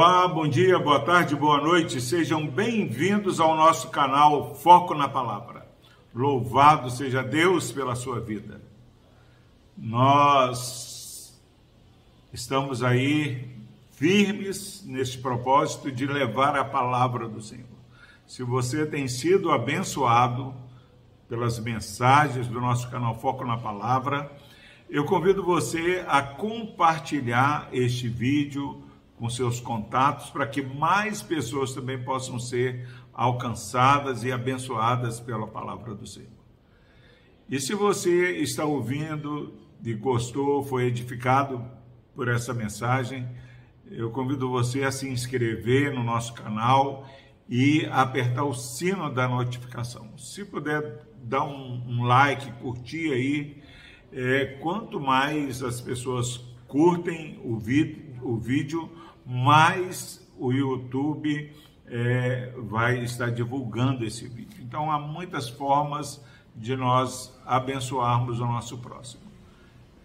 Olá, bom dia, boa tarde, boa noite. Sejam bem-vindos ao nosso canal Foco na Palavra. Louvado seja Deus pela sua vida. Nós estamos aí firmes neste propósito de levar a palavra do Senhor. Se você tem sido abençoado pelas mensagens do nosso canal Foco na Palavra, eu convido você a compartilhar este vídeo com seus contatos para que mais pessoas também possam ser alcançadas e abençoadas pela palavra do Senhor. E se você está ouvindo e gostou, foi edificado por essa mensagem, eu convido você a se inscrever no nosso canal e apertar o sino da notificação. Se puder dar um, um like, curtir aí, é, quanto mais as pessoas curtem o, o vídeo, mais o YouTube é, vai estar divulgando esse vídeo. Então, há muitas formas de nós abençoarmos o nosso próximo.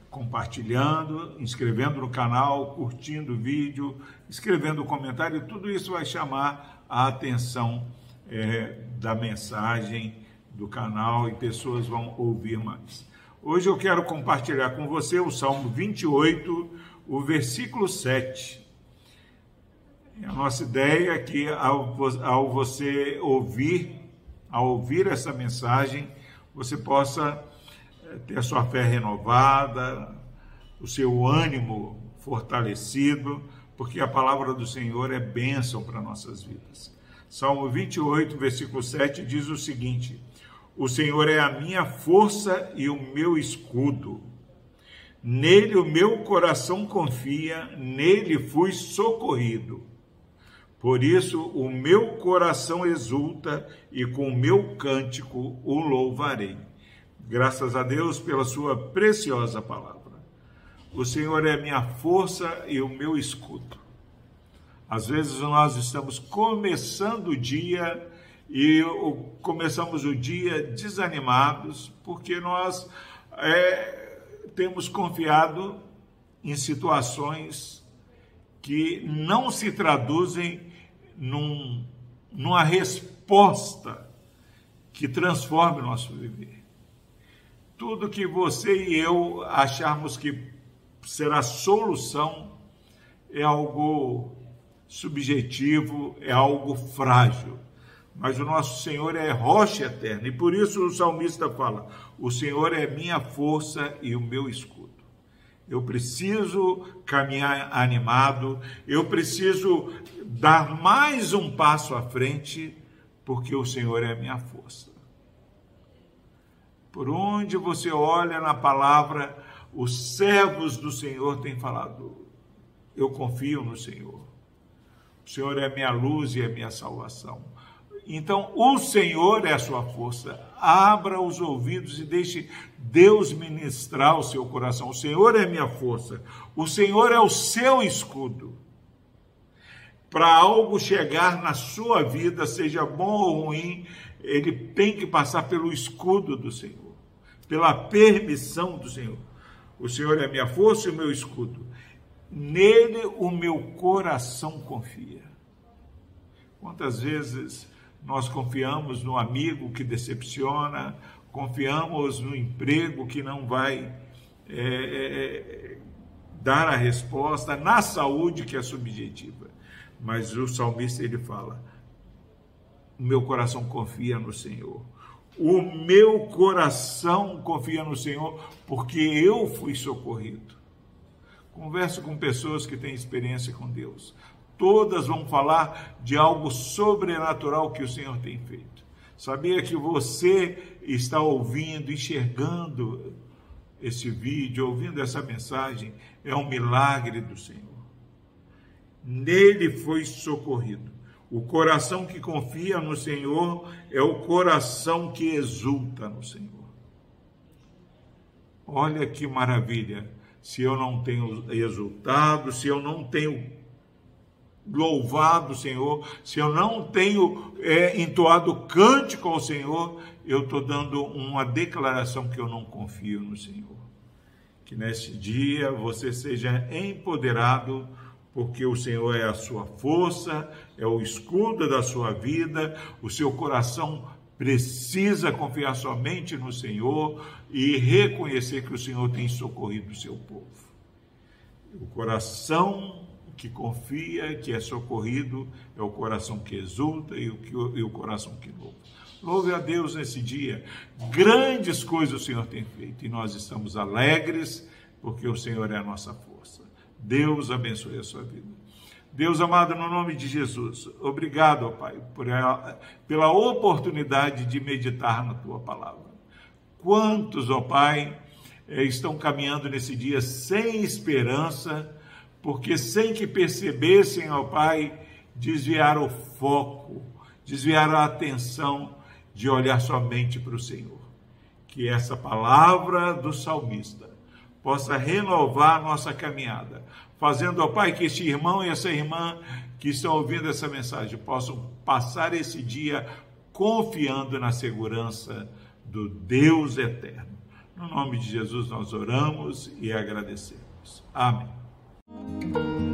Compartilhando, inscrevendo no canal, curtindo o vídeo, escrevendo comentário, tudo isso vai chamar a atenção é, da mensagem do canal e pessoas vão ouvir mais. Hoje eu quero compartilhar com você o Salmo 28, o versículo 7 a nossa ideia é que ao, ao você ouvir, ao ouvir essa mensagem, você possa eh, ter a sua fé renovada, o seu ânimo fortalecido, porque a palavra do Senhor é bênção para nossas vidas. Salmo 28, versículo 7 diz o seguinte: O Senhor é a minha força e o meu escudo. Nele o meu coração confia, nele fui socorrido. Por isso o meu coração exulta e com o meu cântico o louvarei. Graças a Deus pela sua preciosa palavra. O Senhor é minha força e o meu escudo. Às vezes nós estamos começando o dia e começamos o dia desanimados porque nós é, temos confiado em situações que não se traduzem num, numa resposta que transforme o nosso viver. Tudo que você e eu acharmos que será solução é algo subjetivo, é algo frágil. Mas o nosso Senhor é rocha eterna, e por isso o salmista fala: O Senhor é minha força e o meu escudo. Eu preciso caminhar animado, eu preciso dar mais um passo à frente, porque o Senhor é a minha força. Por onde você olha na palavra, os servos do Senhor têm falado: Eu confio no Senhor. O Senhor é minha luz e é minha salvação. Então, o Senhor é a sua força. Abra os ouvidos e deixe Deus ministrar o seu coração. O Senhor é minha força. O Senhor é o seu escudo. Para algo chegar na sua vida, seja bom ou ruim, ele tem que passar pelo escudo do Senhor, pela permissão do Senhor. O Senhor é minha força e o meu escudo. Nele o meu coração confia. Quantas vezes nós confiamos no amigo que decepciona, confiamos no emprego que não vai é, é, dar a resposta, na saúde que é subjetiva. Mas o salmista ele fala: o meu coração confia no Senhor. O meu coração confia no Senhor porque eu fui socorrido. Converso com pessoas que têm experiência com Deus todas vão falar de algo sobrenatural que o Senhor tem feito. Sabia que você está ouvindo, enxergando esse vídeo, ouvindo essa mensagem, é um milagre do Senhor. Nele foi socorrido. O coração que confia no Senhor é o coração que exulta no Senhor. Olha que maravilha! Se eu não tenho exultado, se eu não tenho louvado Senhor, se eu não tenho é, entoado cântico ao Senhor, eu estou dando uma declaração que eu não confio no Senhor. Que neste dia você seja empoderado porque o Senhor é a sua força, é o escudo da sua vida, o seu coração precisa confiar somente no Senhor e reconhecer que o Senhor tem socorrido o seu povo. O coração que confia, que é socorrido, é o coração que exulta e o, e o coração que louva. Louve a Deus nesse dia. Grandes coisas o Senhor tem feito e nós estamos alegres porque o Senhor é a nossa força. Deus abençoe a sua vida. Deus amado, no nome de Jesus, obrigado, Pai, por pela oportunidade de meditar na tua palavra. Quantos, ó Pai, eh, estão caminhando nesse dia sem esperança, porque sem que percebessem, ó Pai, desviaram o foco, desviaram a atenção de olhar somente para o Senhor. Que essa palavra do salmista possa renovar a nossa caminhada, fazendo, ó Pai, que este irmão e essa irmã que estão ouvindo essa mensagem possam passar esse dia confiando na segurança do Deus eterno. No nome de Jesus nós oramos e agradecemos. Amém. Thank you.